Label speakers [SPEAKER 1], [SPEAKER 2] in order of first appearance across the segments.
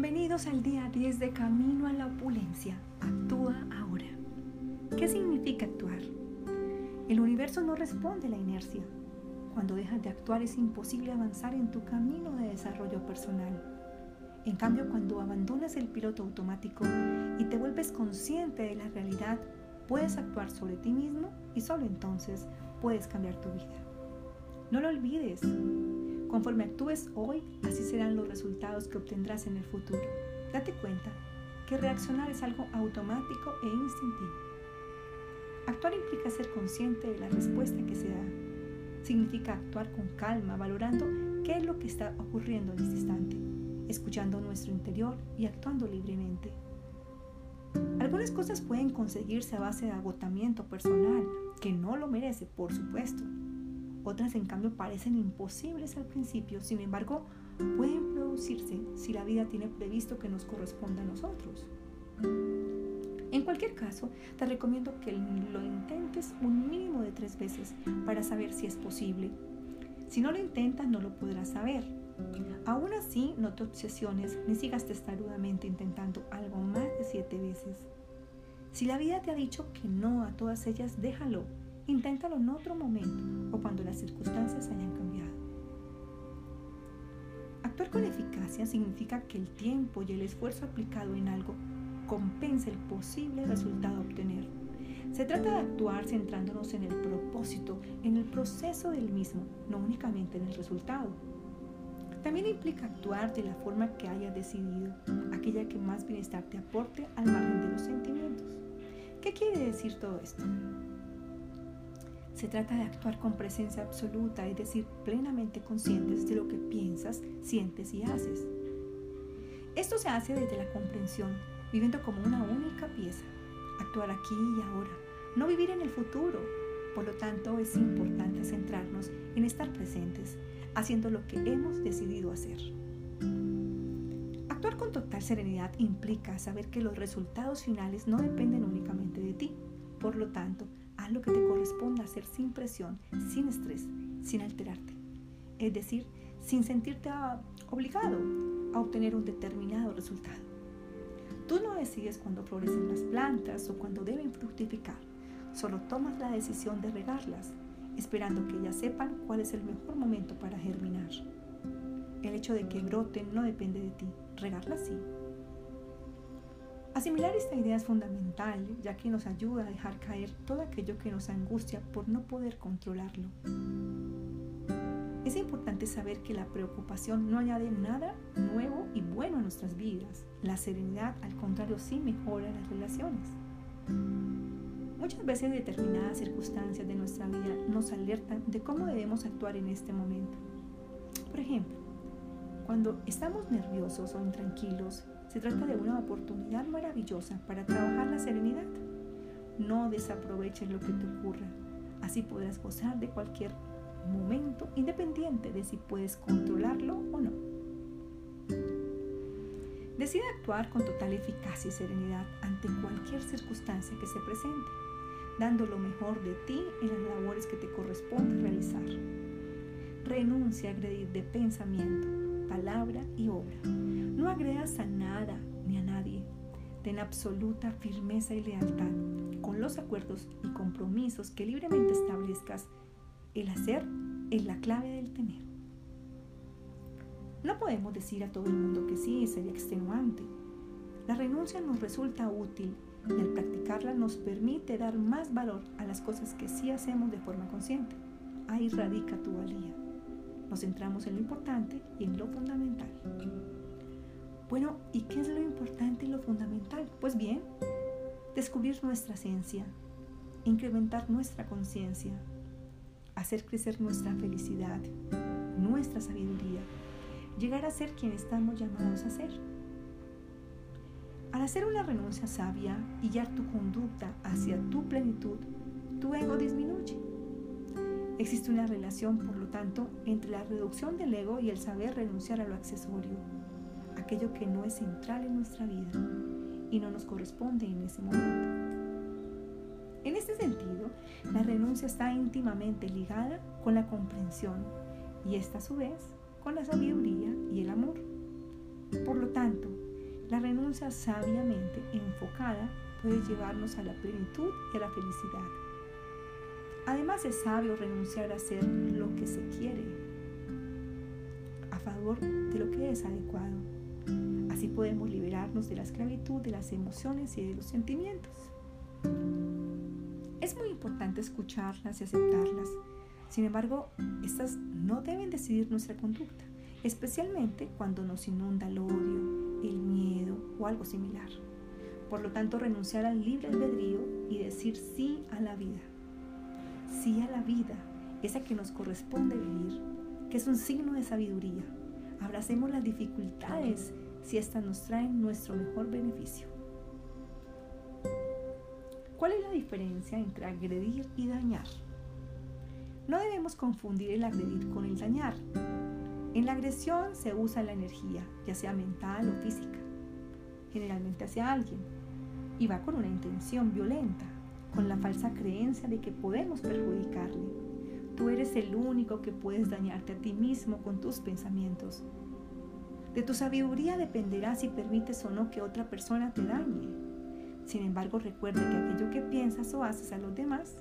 [SPEAKER 1] Bienvenidos al día 10 de Camino a la Opulencia. Actúa ahora. ¿Qué significa actuar? El universo no responde a la inercia. Cuando dejas de actuar es imposible avanzar en tu camino de desarrollo personal. En cambio, cuando abandonas el piloto automático y te vuelves consciente de la realidad, puedes actuar sobre ti mismo y solo entonces puedes cambiar tu vida. No lo olvides. Conforme actúes hoy, así serán los resultados que obtendrás en el futuro. Date cuenta que reaccionar es algo automático e instintivo. Actuar implica ser consciente de la respuesta que se da. Significa actuar con calma, valorando qué es lo que está ocurriendo en este instante, escuchando nuestro interior y actuando libremente. Algunas cosas pueden conseguirse a base de agotamiento personal, que no lo merece, por supuesto. Otras, en cambio, parecen imposibles al principio, sin embargo, pueden producirse si la vida tiene previsto que nos corresponda a nosotros. En cualquier caso, te recomiendo que lo intentes un mínimo de tres veces para saber si es posible. Si no lo intentas, no lo podrás saber. Aún así, no te obsesiones ni sigas testarudamente intentando algo más de siete veces. Si la vida te ha dicho que no a todas ellas, déjalo. Inténtalo en otro momento o cuando las circunstancias hayan cambiado. Actuar con eficacia significa que el tiempo y el esfuerzo aplicado en algo compensa el posible resultado a obtener. Se trata de actuar centrándonos en el propósito, en el proceso del mismo, no únicamente en el resultado. También implica actuar de la forma que hayas decidido, aquella que más bienestar te aporte al margen de los sentimientos. ¿Qué quiere decir todo esto? Se trata de actuar con presencia absoluta, es decir, plenamente conscientes de lo que piensas, sientes y haces. Esto se hace desde la comprensión, viviendo como una única pieza, actuar aquí y ahora, no vivir en el futuro. Por lo tanto, es importante centrarnos en estar presentes, haciendo lo que hemos decidido hacer. Actuar con total serenidad implica saber que los resultados finales no dependen únicamente de ti. Por lo tanto, lo que te corresponda hacer sin presión, sin estrés, sin alterarte. Es decir, sin sentirte obligado a obtener un determinado resultado. Tú no decides cuándo florecen las plantas o cuándo deben fructificar. Solo tomas la decisión de regarlas, esperando que ellas sepan cuál es el mejor momento para germinar. El hecho de que broten no depende de ti, regarlas sí. Asimilar esta idea es fundamental, ya que nos ayuda a dejar caer todo aquello que nos angustia por no poder controlarlo. Es importante saber que la preocupación no añade nada nuevo y bueno a nuestras vidas. La serenidad, al contrario, sí mejora las relaciones. Muchas veces determinadas circunstancias de nuestra vida nos alertan de cómo debemos actuar en este momento. Por ejemplo, cuando estamos nerviosos o intranquilos, se trata de una oportunidad maravillosa para trabajar la serenidad. No desaproveches lo que te ocurra. Así podrás gozar de cualquier momento independiente de si puedes controlarlo o no. Decide actuar con total eficacia y serenidad ante cualquier circunstancia que se presente, dando lo mejor de ti en las labores que te corresponde realizar. Renuncia a agredir de pensamiento, palabra y obra. No agredas a nada ni a nadie. Ten absoluta firmeza y lealtad con los acuerdos y compromisos que libremente establezcas. El hacer es la clave del tener. No podemos decir a todo el mundo que sí, sería extenuante. La renuncia nos resulta útil y al practicarla nos permite dar más valor a las cosas que sí hacemos de forma consciente. Ahí radica tu valía. Nos centramos en lo importante y en lo fundamental. Bueno, ¿y qué es lo importante y lo fundamental? Pues bien, descubrir nuestra esencia, incrementar nuestra conciencia, hacer crecer nuestra felicidad, nuestra sabiduría, llegar a ser quien estamos llamados a ser. Al hacer una renuncia sabia y guiar tu conducta hacia tu plenitud, tu ego disminuye. Existe una relación, por lo tanto, entre la reducción del ego y el saber renunciar a lo accesorio, aquello que no es central en nuestra vida y no nos corresponde en ese momento. En este sentido, la renuncia está íntimamente ligada con la comprensión y esta a su vez con la sabiduría y el amor. Por lo tanto, La renuncia sabiamente enfocada puede llevarnos a la plenitud y a la felicidad. Además es sabio renunciar a hacer lo que se quiere a favor de lo que es adecuado. Así podemos liberarnos de la esclavitud de las emociones y de los sentimientos. Es muy importante escucharlas y aceptarlas. Sin embargo, estas no deben decidir nuestra conducta, especialmente cuando nos inunda el odio, el miedo o algo similar. Por lo tanto, renunciar al libre albedrío y decir sí a la vida sí a la vida, esa que nos corresponde vivir, que es un signo de sabiduría. Abracemos las dificultades si éstas nos traen nuestro mejor beneficio. ¿Cuál es la diferencia entre agredir y dañar? No debemos confundir el agredir con el dañar. En la agresión se usa la energía, ya sea mental o física, generalmente hacia alguien, y va con una intención violenta con la falsa creencia de que podemos perjudicarle. Tú eres el único que puedes dañarte a ti mismo con tus pensamientos. De tu sabiduría dependerá si permites o no que otra persona te dañe. Sin embargo, recuerda que aquello que piensas o haces a los demás,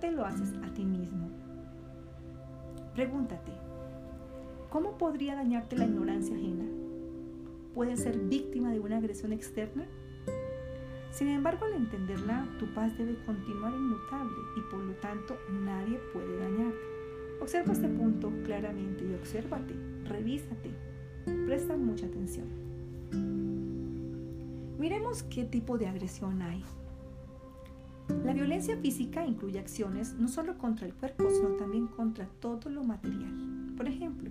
[SPEAKER 1] te lo haces a ti mismo. Pregúntate, ¿cómo podría dañarte la ignorancia ajena? ¿Puedes ser víctima de una agresión externa? Sin embargo, al entenderla, tu paz debe continuar inmutable y por lo tanto nadie puede dañarte. Observa este punto claramente y obsérvate, revísate, presta mucha atención. Miremos qué tipo de agresión hay. La violencia física incluye acciones no solo contra el cuerpo, sino también contra todo lo material. Por ejemplo,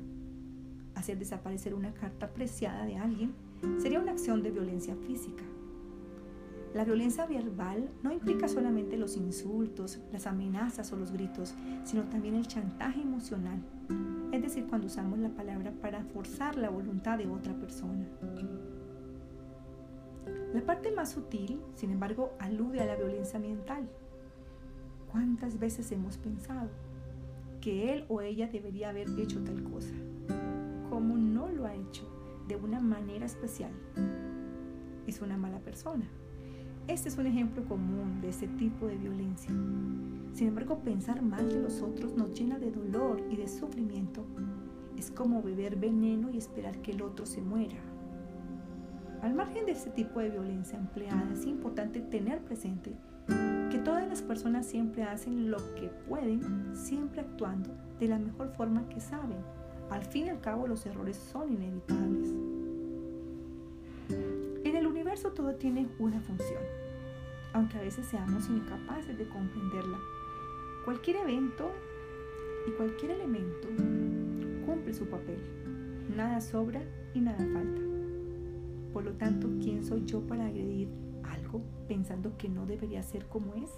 [SPEAKER 1] hacer desaparecer una carta apreciada de alguien sería una acción de violencia física. La violencia verbal no implica solamente los insultos, las amenazas o los gritos, sino también el chantaje emocional, es decir, cuando usamos la palabra para forzar la voluntad de otra persona. La parte más sutil, sin embargo, alude a la violencia mental. ¿Cuántas veces hemos pensado que él o ella debería haber hecho tal cosa? Como no lo ha hecho de una manera especial, es una mala persona. Este es un ejemplo común de ese tipo de violencia. Sin embargo, pensar mal de los otros nos llena de dolor y de sufrimiento. Es como beber veneno y esperar que el otro se muera. Al margen de este tipo de violencia empleada, es importante tener presente que todas las personas siempre hacen lo que pueden, siempre actuando de la mejor forma que saben. Al fin y al cabo, los errores son inevitables. Todo tiene una función aunque a veces seamos incapaces de comprenderla. Cualquier evento y cualquier elemento cumple su papel. Nada sobra y nada falta. Por lo tanto, ¿quién soy yo para agredir algo pensando que no debería ser como es?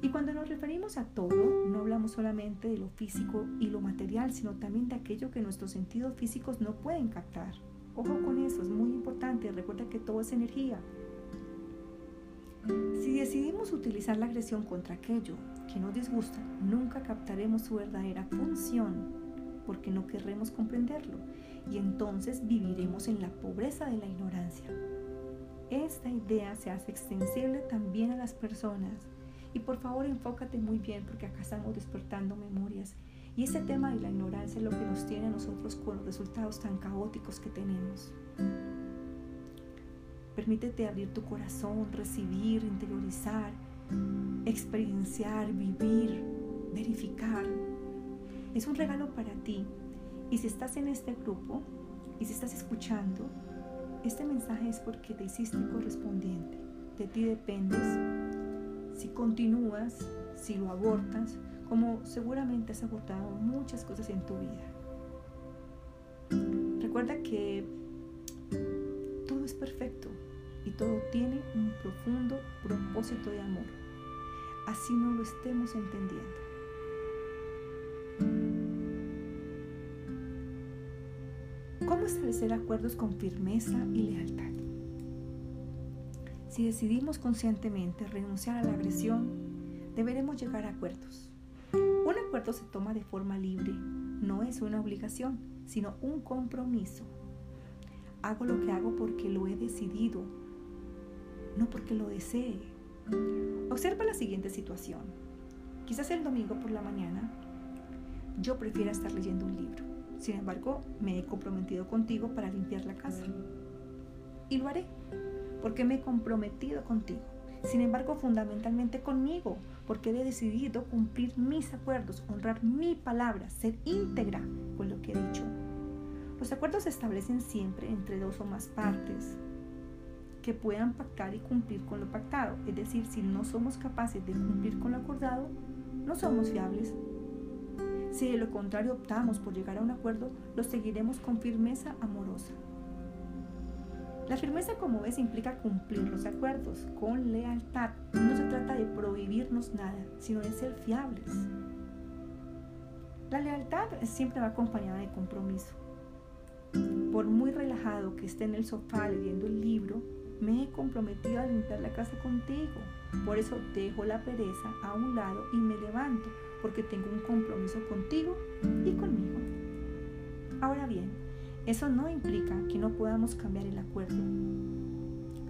[SPEAKER 1] Y cuando nos referimos a todo, no hablamos solamente de lo físico y lo material, sino también de aquello que nuestros sentidos físicos no pueden captar. Ojo con eso, es muy importante. Recuerda que todo es energía. Si decidimos utilizar la agresión contra aquello que nos disgusta, nunca captaremos su verdadera función porque no querremos comprenderlo y entonces viviremos en la pobreza de la ignorancia. Esta idea se hace extensible también a las personas y por favor enfócate muy bien porque acá estamos despertando memorias y ese tema de la ignorancia es lo que nos tiene a nosotros con los resultados tan caóticos que tenemos. Permítete abrir tu corazón, recibir, interiorizar, experienciar, vivir, verificar. Es un regalo para ti. Y si estás en este grupo y si estás escuchando, este mensaje es porque te hiciste correspondiente. De ti dependes si continúas, si lo abortas, como seguramente has abortado muchas cosas en tu vida. Recuerda que todo es perfecto y todo tiene un profundo propósito de amor. Así no lo estemos entendiendo. ¿Cómo establecer acuerdos con firmeza y lealtad? Si decidimos conscientemente renunciar a la agresión, deberemos llegar a acuerdos. Acuerdo se toma de forma libre, no es una obligación, sino un compromiso Hago lo que hago porque lo he decidido, no porque lo desee. Observa la siguiente situación. Quizás el domingo por la mañana yo prefiera estar leyendo un libro. Sin embargo, me he comprometido contigo para limpiar la casa. Y lo haré, porque me he comprometido contigo. Sin embargo, fundamentalmente conmigo, porque he decidido cumplir mis acuerdos, honrar mi palabra, ser íntegra con lo que he dicho. Los acuerdos se establecen siempre entre dos o más partes que puedan pactar y cumplir con lo pactado. Es decir, si no somos capaces de cumplir con lo acordado, no somos fiables. Si de lo contrario optamos por llegar a un acuerdo, lo seguiremos con firmeza amorosa. La firmeza, como ves, implica cumplir los acuerdos con lealtad. No se trata de prohibirnos nada, sino de ser fiables. La lealtad siempre va acompañada de compromiso. Por muy relajado que esté en el sofá leyendo el libro, me he comprometido a limpiar la casa contigo. Por eso dejo la pereza a un lado y me levanto, porque tengo un compromiso contigo y conmigo. Ahora bien, eso no implica que no podamos cambiar el acuerdo.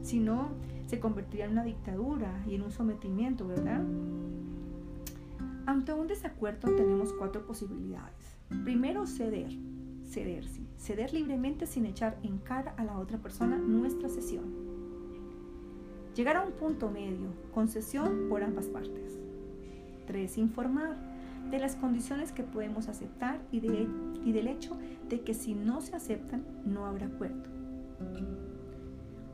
[SPEAKER 1] Si no, se convertiría en una dictadura y en un sometimiento, ¿verdad? Ante un desacuerdo tenemos cuatro posibilidades. Primero, ceder. Ceder, sí. Ceder libremente sin echar en cara a la otra persona nuestra sesión. Llegar a un punto medio, concesión por ambas partes. 3. Informar de las condiciones que podemos aceptar y, de, y del hecho de que si no se aceptan no habrá acuerdo.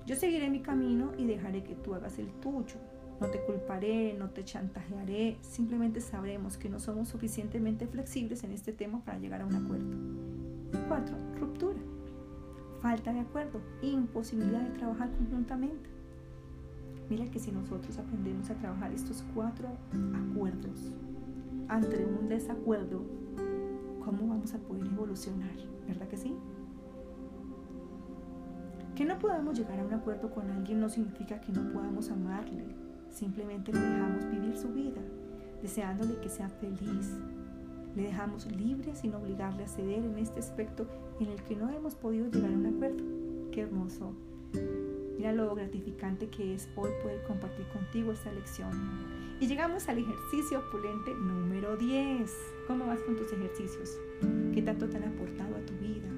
[SPEAKER 1] Yo seguiré mi camino y dejaré que tú hagas el tuyo. No te culparé, no te chantajearé, simplemente sabremos que no somos suficientemente flexibles en este tema para llegar a un acuerdo. 4. Ruptura. Falta de acuerdo, imposibilidad de trabajar conjuntamente. Mira que si nosotros aprendemos a trabajar estos cuatro acuerdos ante un desacuerdo, ¿cómo vamos a poder evolucionar? ¿Verdad que sí? Que no podamos llegar a un acuerdo con alguien no significa que no podamos amarle. Simplemente le dejamos vivir su vida, deseándole que sea feliz. Le dejamos libre sin obligarle a ceder en este aspecto en el que no hemos podido llegar a un acuerdo. Qué hermoso Mira lo gratificante que es hoy poder compartir contigo esta lección. Y llegamos al ejercicio opulente número 10. ¿Cómo vas con tus ejercicios? ¿Qué tanto te han aportado a tu vida?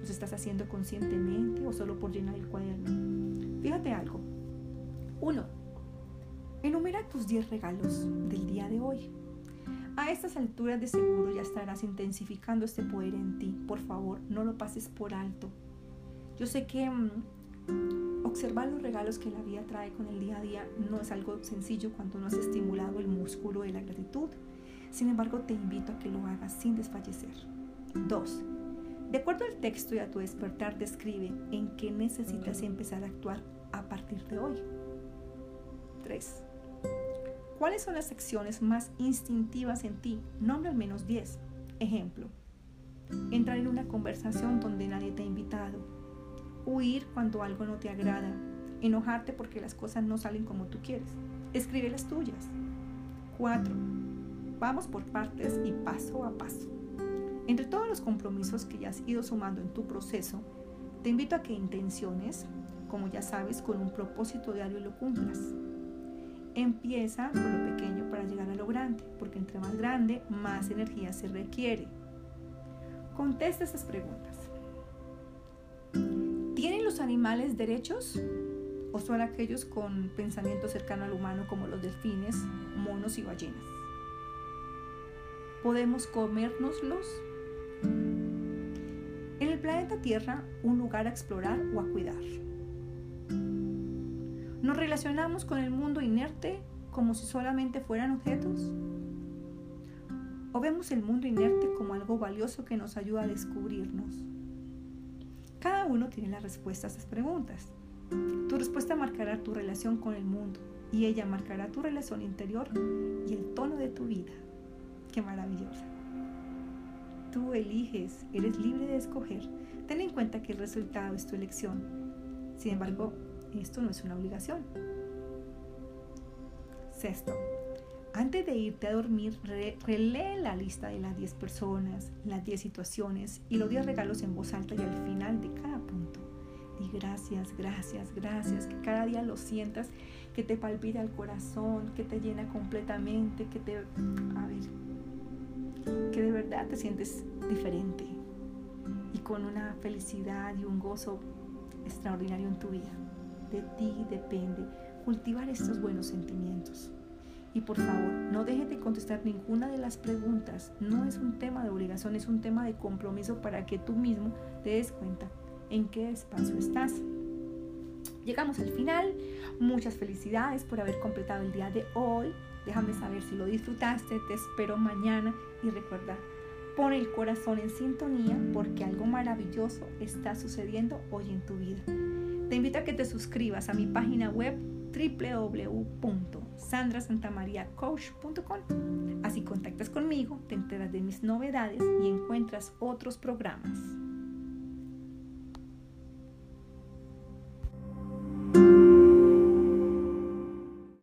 [SPEAKER 1] ¿Los estás haciendo conscientemente o solo por llenar el cuaderno? Fíjate algo. 1. Enumera tus 10 regalos del día de hoy. A estas alturas de seguro ya estarás intensificando este poder en ti. Por favor, no lo pases por alto. Yo sé que mm, Observar los regalos que la vida trae con el día a día no es algo sencillo cuando no has estimulado el músculo de la gratitud. Sin embargo, te invito a que lo hagas sin desfallecer. 2. De acuerdo al texto y a tu despertar, describe en qué necesitas empezar a actuar a partir de hoy. 3. ¿Cuáles son las acciones más instintivas en ti? Nombra al menos 10. Ejemplo. Entrar en una conversación donde nadie te ha invitado huir cuando algo no te agrada, enojarte porque las cosas no salen como tú quieres. Escribe las tuyas. 4. Vamos por partes y paso a paso. Entre todos los compromisos que ya has ido sumando en tu proceso, te invito a que intenciones, como ya sabes, con un propósito diario lo cumplas. Empieza con lo pequeño para llegar a lo grande, porque entre más grande, más energía se requiere. Contesta estas preguntas animales derechos o son aquellos con pensamiento cercano al humano como los delfines, monos y ballenas? ¿Podemos comérnoslos? En el planeta Tierra, un lugar a explorar o a cuidar. ¿Nos relacionamos con el mundo inerte como si solamente fueran objetos? ¿O vemos el mundo inerte como algo valioso que nos ayuda a descubrirnos? Cada uno tiene la respuesta a estas preguntas. Tu respuesta marcará tu relación con el mundo y ella marcará tu relación interior y el tono de tu vida. Qué maravillosa. Tú eliges, eres libre de escoger. Ten en cuenta que el resultado es tu elección. Sin embargo, esto no es una obligación. Sexto, antes de irte a dormir, relee la lista de las 10 personas, las 10 situaciones y los 10 regalos en voz alta y al final de cada punto. gracias, gracias, gracias. Que cada día lo sientas, que te palpita el corazón, que te llena completamente, que te... A ver, que de verdad te sientes diferente y con una felicidad y un gozo extraordinario en tu vida. De ti depende cultivar estos buenos sentimientos. Y por favor, no dejes de contestar ninguna de las preguntas. No es un tema de obligación, es un tema de compromiso para que tú mismo te des cuenta en qué espacio estás. Llegamos al final. Muchas felicidades por haber completado el día de hoy. Déjame saber si lo disfrutaste. Te espero mañana y recuerda, pon el corazón en sintonía porque algo maravilloso está sucediendo hoy en tu vida. Te invito a que te suscribas a mi página web www.sandrasantamariacoach.com. Así contactas conmigo, te enteras de mis novedades y encuentras otros programas.